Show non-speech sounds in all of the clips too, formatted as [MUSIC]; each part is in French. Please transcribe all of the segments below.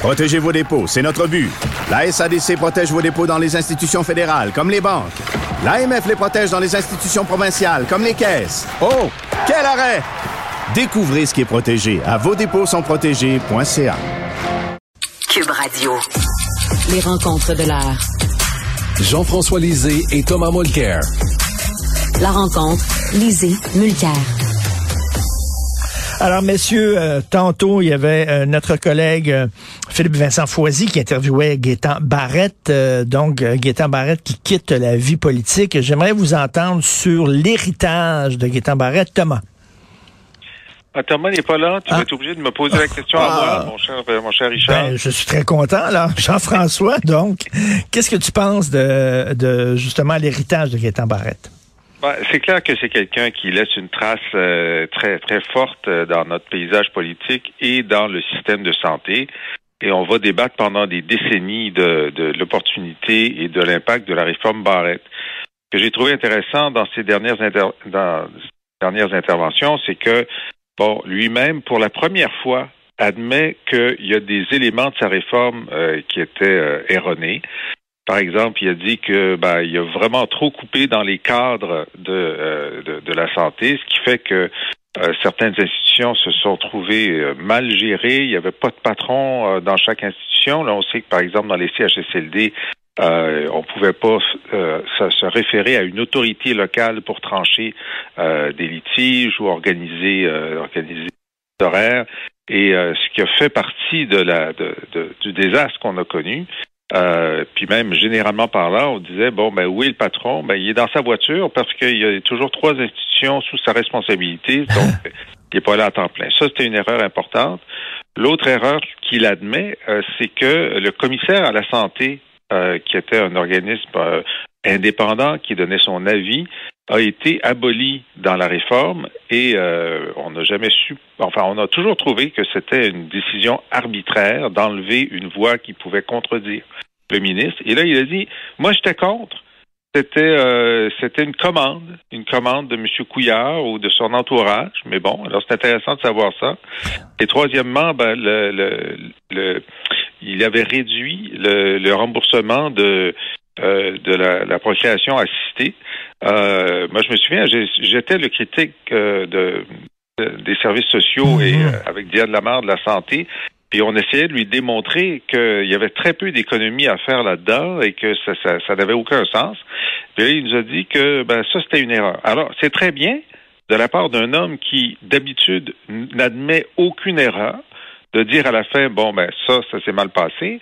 Protégez vos dépôts, c'est notre but. La SADC protège vos dépôts dans les institutions fédérales, comme les banques. L'AMF les protège dans les institutions provinciales, comme les caisses. Oh, quel arrêt! Découvrez ce qui est protégé à vos dépôts sont protégés.ca. Cube Radio. Les rencontres de l'art. Jean-François Lisée et Thomas Mulcair. La rencontre, Lisée, Mulcair. Alors, messieurs, euh, tantôt, il y avait euh, notre collègue euh, Philippe Vincent Foisy qui interviewait Gaétan Barrette, donc Gaétan Barrette qui quitte la vie politique. J'aimerais vous entendre sur l'héritage de Gaétan Barrette. Thomas. Ah, Thomas n'est pas là. Tu vas être obligé de me poser la question à moi, mon cher, mon cher Richard. Ben, je suis très content, là. [LAUGHS] Jean-François, donc, qu'est-ce que tu penses de, de justement l'héritage de Gaétan Barrette? Ben, c'est clair que c'est quelqu'un qui laisse une trace euh, très très forte euh, dans notre paysage politique et dans le système de santé. Et on va débattre pendant des décennies de, de l'opportunité et de l'impact de la réforme Barrette. Ce que j'ai trouvé intéressant dans ces dernières, dans dernières interventions, c'est que bon, lui-même, pour la première fois, admet qu'il y a des éléments de sa réforme euh, qui étaient erronés. Par exemple, il a dit que ben, il a vraiment trop coupé dans les cadres de, euh, de, la santé, ce qui fait que euh, certaines institutions se sont trouvées euh, mal gérées. Il n'y avait pas de patron dans chaque institution. Là, on sait que, par exemple, dans les CHSLD, on pouvait pas se, référer à une autorité locale pour trancher des litiges ou organiser, organiser des horaires. Et ce qui a fait partie de la, de, du désastre qu'on a connu, euh, puis même généralement par là, on disait bon ben est le patron? Ben il est dans sa voiture parce qu'il y a toujours trois institutions sous sa responsabilité, [LAUGHS] donc il n'est pas là à temps plein. Ça c'était une erreur importante. L'autre erreur qu'il admet, euh, c'est que le commissaire à la santé, euh, qui était un organisme indépendant qui donnait son avis, a été aboli dans la réforme et on n'a jamais su, enfin on a toujours trouvé que c'était une décision arbitraire d'enlever une voix qui pouvait contredire le ministre. Et là, il a dit, moi, j'étais contre. C'était euh, c'était une commande, une commande de M. Couillard ou de son entourage. Mais bon, alors c'est intéressant de savoir ça. Et troisièmement, ben, le, le, il avait réduit le, remboursement de euh, de la, la procréation assistée. Euh, moi, je me souviens, j'étais le critique de, des services sociaux et mm-hmm. avec Diane Lamar de la santé. Puis on essayait de lui démontrer qu'il y avait très peu d'économies à faire là-dedans et que ça, ça, n'avait aucun sens. Puis là, il nous a dit que ben, ça, c'était une erreur. Alors, c'est très bien de la part d'un homme qui, d'habitude, n'admet aucune erreur, de dire à la fin, bon, ben ça, ça s'est mal passé.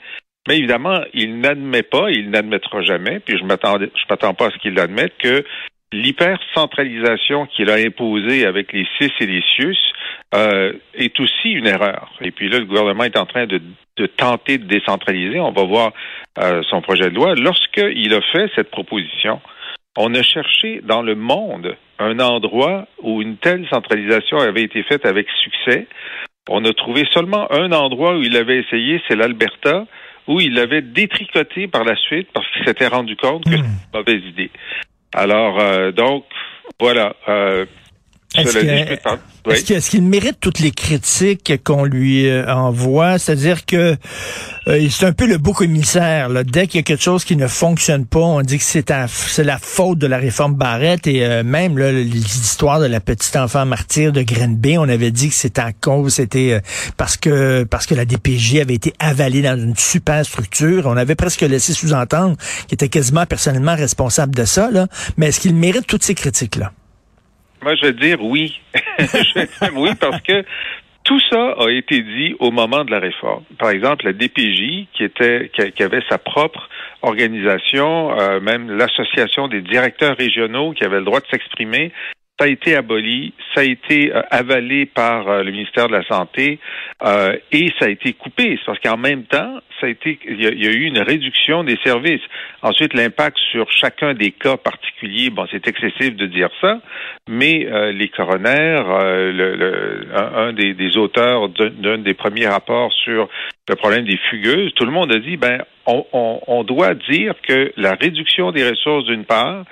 Mais évidemment, il n'admet pas, il n'admettra jamais, puis je je m'attends pas à ce qu'il l'admette, que l'hypercentralisation qu'il a imposée avec les CIS et les CIUS euh, est aussi une erreur. Et puis là, le gouvernement est en train de, tenter de décentraliser. On va voir euh, son projet de loi. Lorsqu'il a fait cette proposition, on a cherché dans le monde un endroit où une telle centralisation avait été faite avec succès. On a trouvé seulement un endroit où il avait essayé, c'est l'Alberta, où il l'avait détricoté par la suite parce qu'il s'était rendu compte que c'était une mauvaise idée. Alors, euh, donc, voilà. Euh, est-ce qu'il mérite toutes les critiques qu'on lui euh, envoie? C'est-à-dire que euh, c'est un peu le beau commissaire. Là. Dès qu'il y a quelque chose qui ne fonctionne pas, on dit que c'est la faute de la réforme Barrette. Et euh, même l'histoire de la petite enfant martyr de Grenby, on avait dit que c'était en cause, c'était parce que parce que la DPJ avait été avalée dans une super structure. On avait presque laissé sous-entendre qu'il était quasiment personnellement responsable de ça. Là. Mais est-ce qu'il mérite toutes ces critiques-là? Moi, je vais dire oui. [LAUGHS] je dire oui parce que tout ça a été dit au moment de la réforme. Par exemple, la DPJ, qui était, qui, avait sa propre organisation, euh, même l'association des directeurs régionaux qui avaient le droit de s'exprimer, ça a été aboli, ça a été euh, avalé par euh, le ministère de la Santé euh, et ça a été coupé. Parce qu'en même temps, ça a été, il y, a, eu une réduction des services. Ensuite, l'impact sur chacun des cas particuliers, bon, c'est excessif de dire ça, mais les coronaires, le, un, des, des, auteurs d'un des premiers rapports sur le problème des fugueuses, tout le monde a dit, ben, on, on, on doit dire que la réduction des ressources d'une part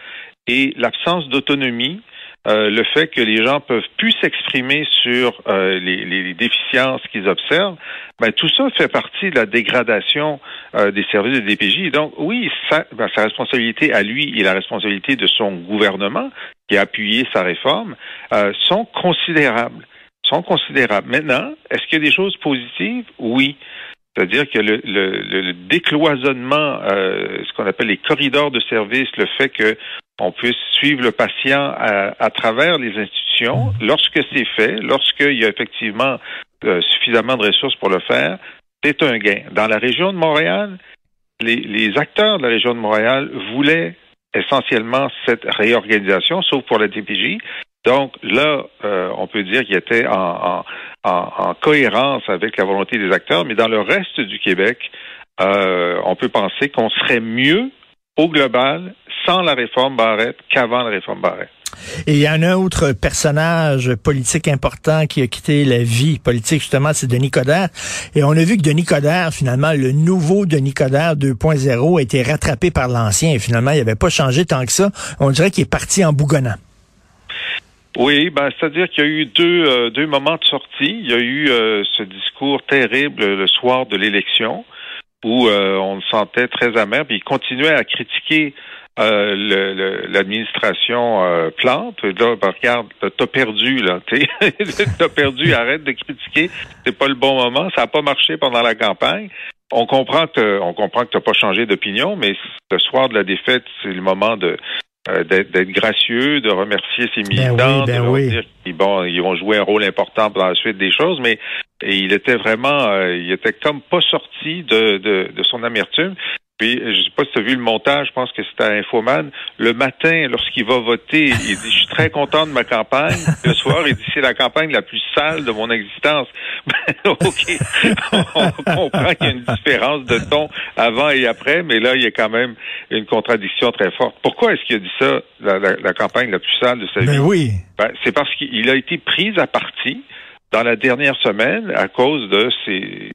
et l'absence d'autonomie euh, le fait que les gens peuvent plus s'exprimer sur euh, les, déficiences qu'ils observent, ben, tout ça fait partie de la dégradation euh, des services de DPJ. Donc oui, ben, sa responsabilité à lui et la responsabilité de son gouvernement qui a appuyé sa réforme sont considérables. Sont considérables. Maintenant, est-ce qu'il y a des choses positives? Oui. C'est-à-dire que le, le, décloisonnement, ce qu'on appelle les corridors de service, le fait que on puisse suivre le patient à, travers les institutions. Lorsque c'est fait, lorsqu'il y a effectivement euh, suffisamment de ressources pour le faire, c'est un gain. Dans la région de Montréal, les, acteurs de la région de Montréal voulaient essentiellement cette réorganisation, sauf pour la DPJ. Donc là, euh, on peut dire qu'il était en, cohérence avec la volonté des acteurs, mais dans le reste du Québec, euh, on peut penser qu'on serait mieux au global sans la réforme Barrette qu'avant la réforme Barrette. Et il y a un autre personnage politique important qui a quitté la vie politique, justement, c'est Denis Coderre. Et on a vu que Denis Coderre, finalement, le nouveau Denis Coderre 2.0 a été rattrapé par l'ancien. Et finalement, il n'avait pas changé tant que ça. On dirait qu'il est parti en bougonnant. Oui, ben, c'est-à-dire qu'il y a eu deux, euh, deux moments de sortie. Il y a eu euh, ce discours terrible le soir de l'élection où euh, on le sentait très amer, puis il continuait à critiquer euh, l'administration euh, Plante. Là, ben, regarde, t'as perdu, là. [LAUGHS] [LAUGHS] T'as perdu, arrête de critiquer. C'est pas le bon moment. Ça n'a pas marché pendant la campagne. On comprend que on comprend que t'as pas changé d'opinion, mais le soir de la défaite, c'est le moment de euh, d'être gracieux, de remercier ses ben militants, ben de dire qu'ils bon, ils vont jouer un rôle important pour la suite des choses, mais il était vraiment, euh, il était comme pas sorti de, de, de son amertume. Puis, je sais pas si tu as vu le montage, je pense que c'était à Infoman. Le matin, lorsqu'il va voter, il dit, je suis très content de ma campagne. Le soir, il dit, c'est la campagne la plus sale de mon existence. [LAUGHS] OK. On comprend qu'il y a une différence de ton avant et après, mais là, il y a quand même une contradiction très forte. Pourquoi est-ce qu'il a dit ça, la, campagne la plus sale de sa ben vie? oui. Ben, c'est parce qu'il a été pris à partie dans la dernière semaine à cause de ses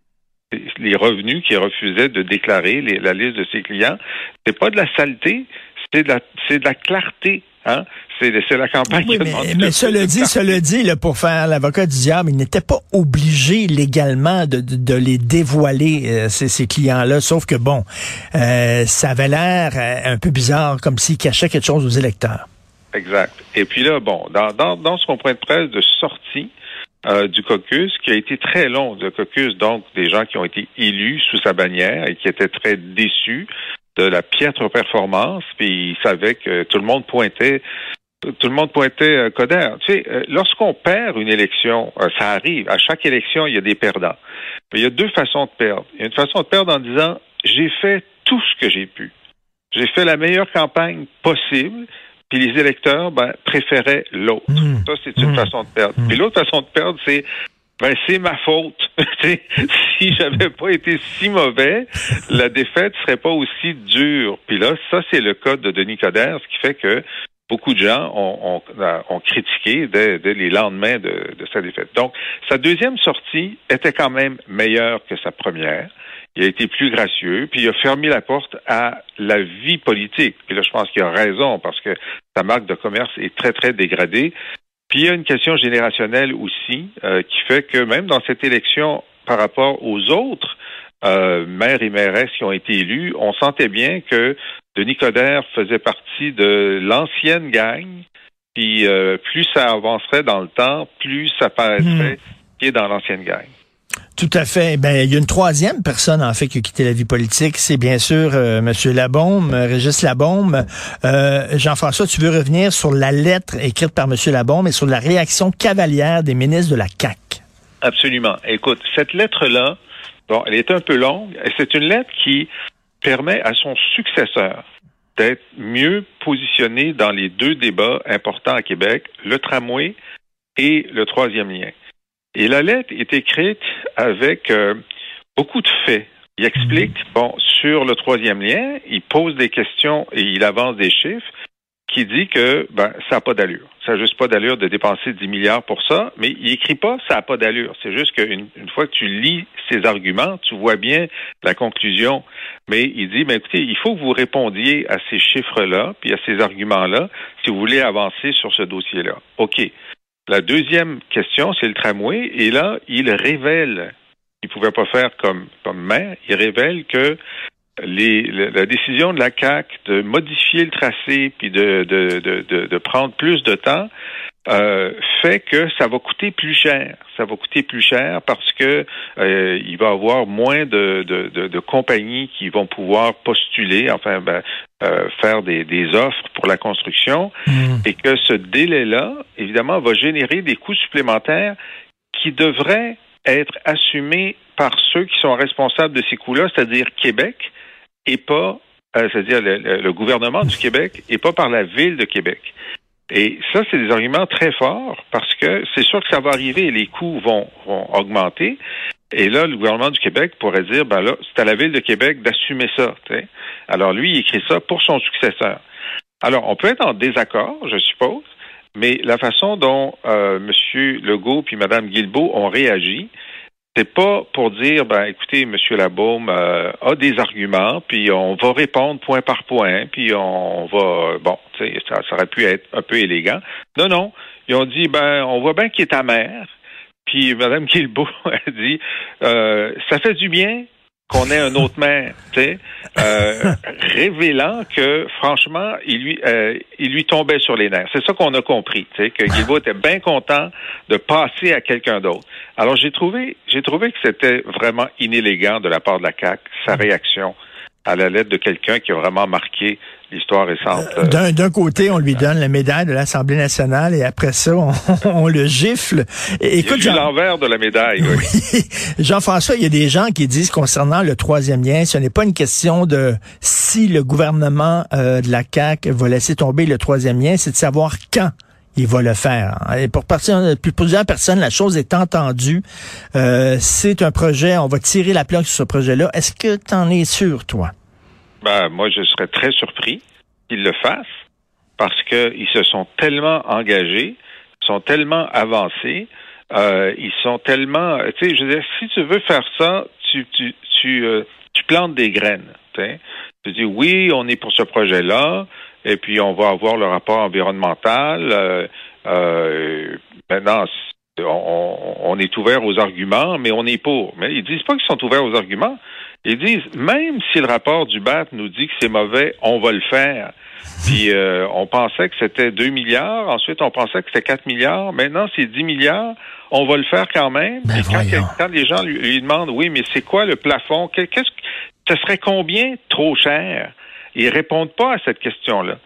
les revenus qui refusaient de déclarer la liste de ses clients. C'est pas de la saleté, c'est de la, c'est de la clarté. Hein? C'est, la campagne oui, mais, mais cela dit, cela dit, là, pour faire l'avocat du diable, il n'était pas obligé légalement de, de, les dévoiler, euh, ces, ces clients-là, sauf que bon, euh, ça avait l'air euh, un peu bizarre, comme s'il cachait quelque chose aux électeurs. Exact. Et puis là, bon, dans, dans, dans son point de presse de sortie, euh, du caucus, qui a été très long, le caucus, donc des gens qui ont été élus sous sa bannière et qui étaient très déçus de la piètre performance, puis ils savaient que tout le monde pointait tout le monde pointait euh, Coder. Tu sais, euh, lorsqu'on perd une élection, ça arrive. À chaque élection, il y a des perdants. Mais il y a deux façons de perdre. Il y a une façon de perdre en disant j'ai fait tout ce que j'ai pu. J'ai fait la meilleure campagne possible puis les électeurs ben, préféraient l'autre. Hmm. Ça, c'est une hmm. façon de perdre. Hmm. Puis l'autre façon de perdre, c'est ben c'est ma faute. [LAUGHS] si j'avais pas été si mauvais, la défaite serait pas aussi dure. Puis là, ça c'est le cas de Denis Coderre, ce qui fait que beaucoup de gens ont, ont, critiqué dès, les lendemains de, de sa défaite. Donc, sa deuxième sortie était quand même meilleure que sa première il a été plus gracieux, puis il a fermé la porte à la vie politique. Puis là, je pense qu'il a raison, parce que sa marque de commerce est très, très dégradée. Puis il y a une question générationnelle aussi, euh, qui fait que même dans cette élection, par rapport aux autres euh, maires et mairesses qui ont été élus, on sentait bien que Denis Coderre faisait partie de l'ancienne gang, puis euh, plus ça avancerait dans le temps, plus ça paraîtrait mmh. qu'il est dans l'ancienne gang. Tout à fait. Ben, il y a une troisième personne, en fait, qui a quitté la vie politique. C'est bien sûr euh, Monsieur Labaume, euh, Régis Labaume. Euh, Jean-François, tu veux revenir sur la lettre écrite par Monsieur Labaume et sur la réaction cavalière des ministres de la CAC. Absolument. Écoute, cette lettre-là, bon, elle est un peu longue. C'est une lettre qui permet à son successeur d'être mieux positionné dans les deux débats importants à Québec, le tramway et le troisième lien. Et la lettre est écrite avec euh, beaucoup de faits. Il explique, bon, sur le troisième lien, il pose des questions et il avance des chiffres qui dit que ben, ça n'a pas d'allure. Ça n'a juste pas d'allure de dépenser 10 milliards pour ça, mais il écrit pas ça n'a pas d'allure. C'est juste qu'une une fois que tu lis ses arguments, tu vois bien la conclusion. Mais il dit, ben, écoutez, il faut que vous répondiez à ces chiffres-là, puis à ces arguments-là, si vous voulez avancer sur ce dossier-là. OK. La deuxième question, c'est le tramway, et là, il révèle, il ne pouvait pas faire comme, comme maire, il révèle que les, la décision de la CAC de modifier le tracé puis de, de, de, de prendre plus de temps euh, fait que ça va coûter plus cher. Ça va coûter plus cher parce que euh, il va y avoir moins de, de, de, compagnies qui vont pouvoir postuler, enfin ben, euh, faire des, des, offres pour la construction, mmh. et que ce délai-là, évidemment, va générer des coûts supplémentaires qui devraient être assumés par ceux qui sont responsables de ces coûts-là, c'est-à-dire Québec, et pas, euh, c'est-à-dire le, gouvernement du Québec et pas par la ville de Québec. Et ça, c'est des arguments très forts parce que c'est sûr que ça va arriver les coûts vont, vont augmenter. Et là, le gouvernement du Québec pourrait dire, ben là, c'est à la ville de Québec d'assumer ça. Alors lui, il écrit ça pour son successeur. Alors, on peut être en désaccord, je suppose, mais la façon dont euh, M. Legault puis Mme Guilbeault ont réagi, c'est pas pour dire, ben écoutez, M. Labaume euh, a des arguments, puis on va répondre point par point, puis on va, bon, ça, ça aurait pu être un peu élégant. Non, non, ils ont dit, ben on voit bien qu'il est amer. Puis Mme Guilbeault [LAUGHS] a dit, euh, ça fait du bien qu'on ait un autre maire, euh, révélant que franchement, il lui, euh, il lui tombait sur les nerfs. C'est ça qu'on a compris, que Guilbault était bien content de passer à quelqu'un d'autre. Alors j'ai trouvé, j'ai trouvé que c'était vraiment inélégant de la part de la CAC sa réaction à la lettre de quelqu'un qui a vraiment marqué l'histoire récente. Euh, d'un côté, on lui donne la médaille de l'Assemblée nationale et après ça, on, [LAUGHS] le gifle. Écoute, l'envers de la médaille. Oui. [LAUGHS] Jean-François, il y a des gens qui disent concernant le troisième lien, ce n'est pas une question de si le gouvernement euh, de la CAQ va laisser tomber le troisième lien, c'est de savoir quand il va le faire. Et pour, pour plusieurs personnes, la chose est entendue. Euh, c'est un projet, on va tirer la plaque sur ce projet-là. Est-ce que tu en es sûr, toi? Ben, moi, je serais très surpris qu'ils le fassent parce qu'ils se sont tellement engagés, sont tellement avancés, euh, ils sont tellement... Tu sais, je veux dire, si tu veux faire ça, tu, tu, tu, euh, tu plantes des graines. Tu dis, oui, on est pour ce projet-là, et puis on va avoir le rapport environnemental. Euh, euh, maintenant, on, on, est ouvert aux arguments, mais on est pour. Mais ils disent pas qu'ils sont ouverts aux arguments. Ils disent, même si le rapport du BAT nous dit que c'est mauvais, on va le faire. Puis euh, on pensait que c'était 2 milliards, ensuite on pensait que c'était 4 milliards, maintenant c'est 10 milliards, on va le faire quand même. Ben quand, les gens lui, demandent, oui, mais c'est quoi le plafond? Qu'est-ce que ce serait combien trop cher? Ils répondent pas à cette question-là.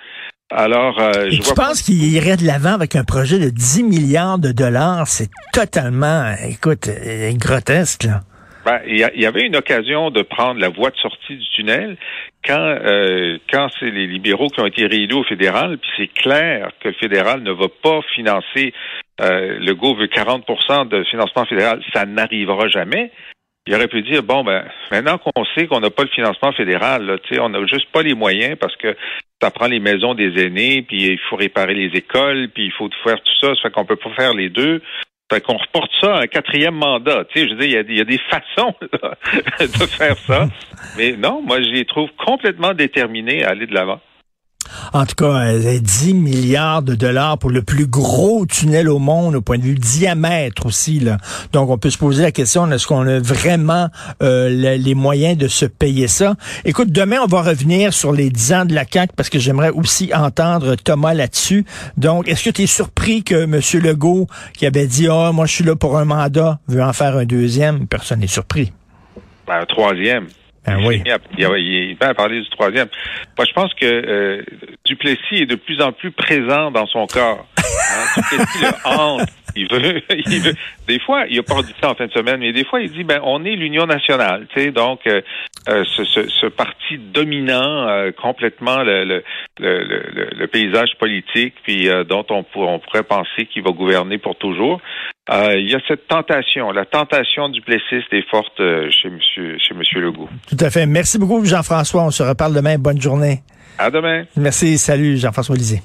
Alors, euh, je pense qu'il irait de l'avant avec un projet de 10 milliards de dollars? C'est totalement, écoute, euh, grotesque, là. Ben, il y, avait une occasion de prendre la voie de sortie du tunnel quand euh, quand c'est les libéraux qui ont été réélus au fédéral, puis c'est clair que le fédéral ne va pas financer. Euh, le GO veut 40 de financement fédéral, ça n'arrivera jamais il aurait pu dire bon ben maintenant qu'on sait qu'on n'a pas le financement fédéral, là, on n'a juste pas les moyens parce que ça prend les maisons des aînés, puis il faut réparer les écoles, puis il faut faire tout ça, ça fait qu'on peut pas faire les deux. Fait qu'on reporte ça à un quatrième mandat. Tu sais, je veux dire, il y a, des façons [LAUGHS] de faire ça. Mais non, moi, je les trouve complètement déterminés à aller de l'avant. En tout cas, 10 milliards de dollars pour le plus gros tunnel au monde au point de vue diamètre aussi. Là. Donc, on peut se poser la question, est-ce qu'on a vraiment euh, les moyens de se payer ça? Écoute, demain, on va revenir sur les 10 ans de la CAQ parce que j'aimerais aussi entendre Thomas là-dessus. Donc, est-ce que tu es surpris que M. Legault, qui avait dit, ah, moi, je suis là pour un mandat, veut en faire un deuxième? Personne n'est surpris. Ben, un troisième. Ah oui. Il, va parler du troisième. Moi, je pense que euh, Duplessis est de plus en plus présent dans son corps. Hein, [LAUGHS] Duplessis le hante. Il veut, [LAUGHS] il veut. Des fois, il a pas dit ça en fin de semaine, mais des fois, il dit, ben, on est l'Union nationale, tu sais, donc euh, euh, ce, ce, ce, parti dominant euh, complètement le, le, le, le, paysage politique, puis dont on, on pourrait penser qu'il va gouverner pour toujours. Il y a cette tentation, la tentation du Plessis est forte chez Monsieur, chez Monsieur Legault. Tout à fait. Merci beaucoup, Jean-François. On se reparle demain. Bonne journée. À demain. Merci. Salut, Jean-François Lisée.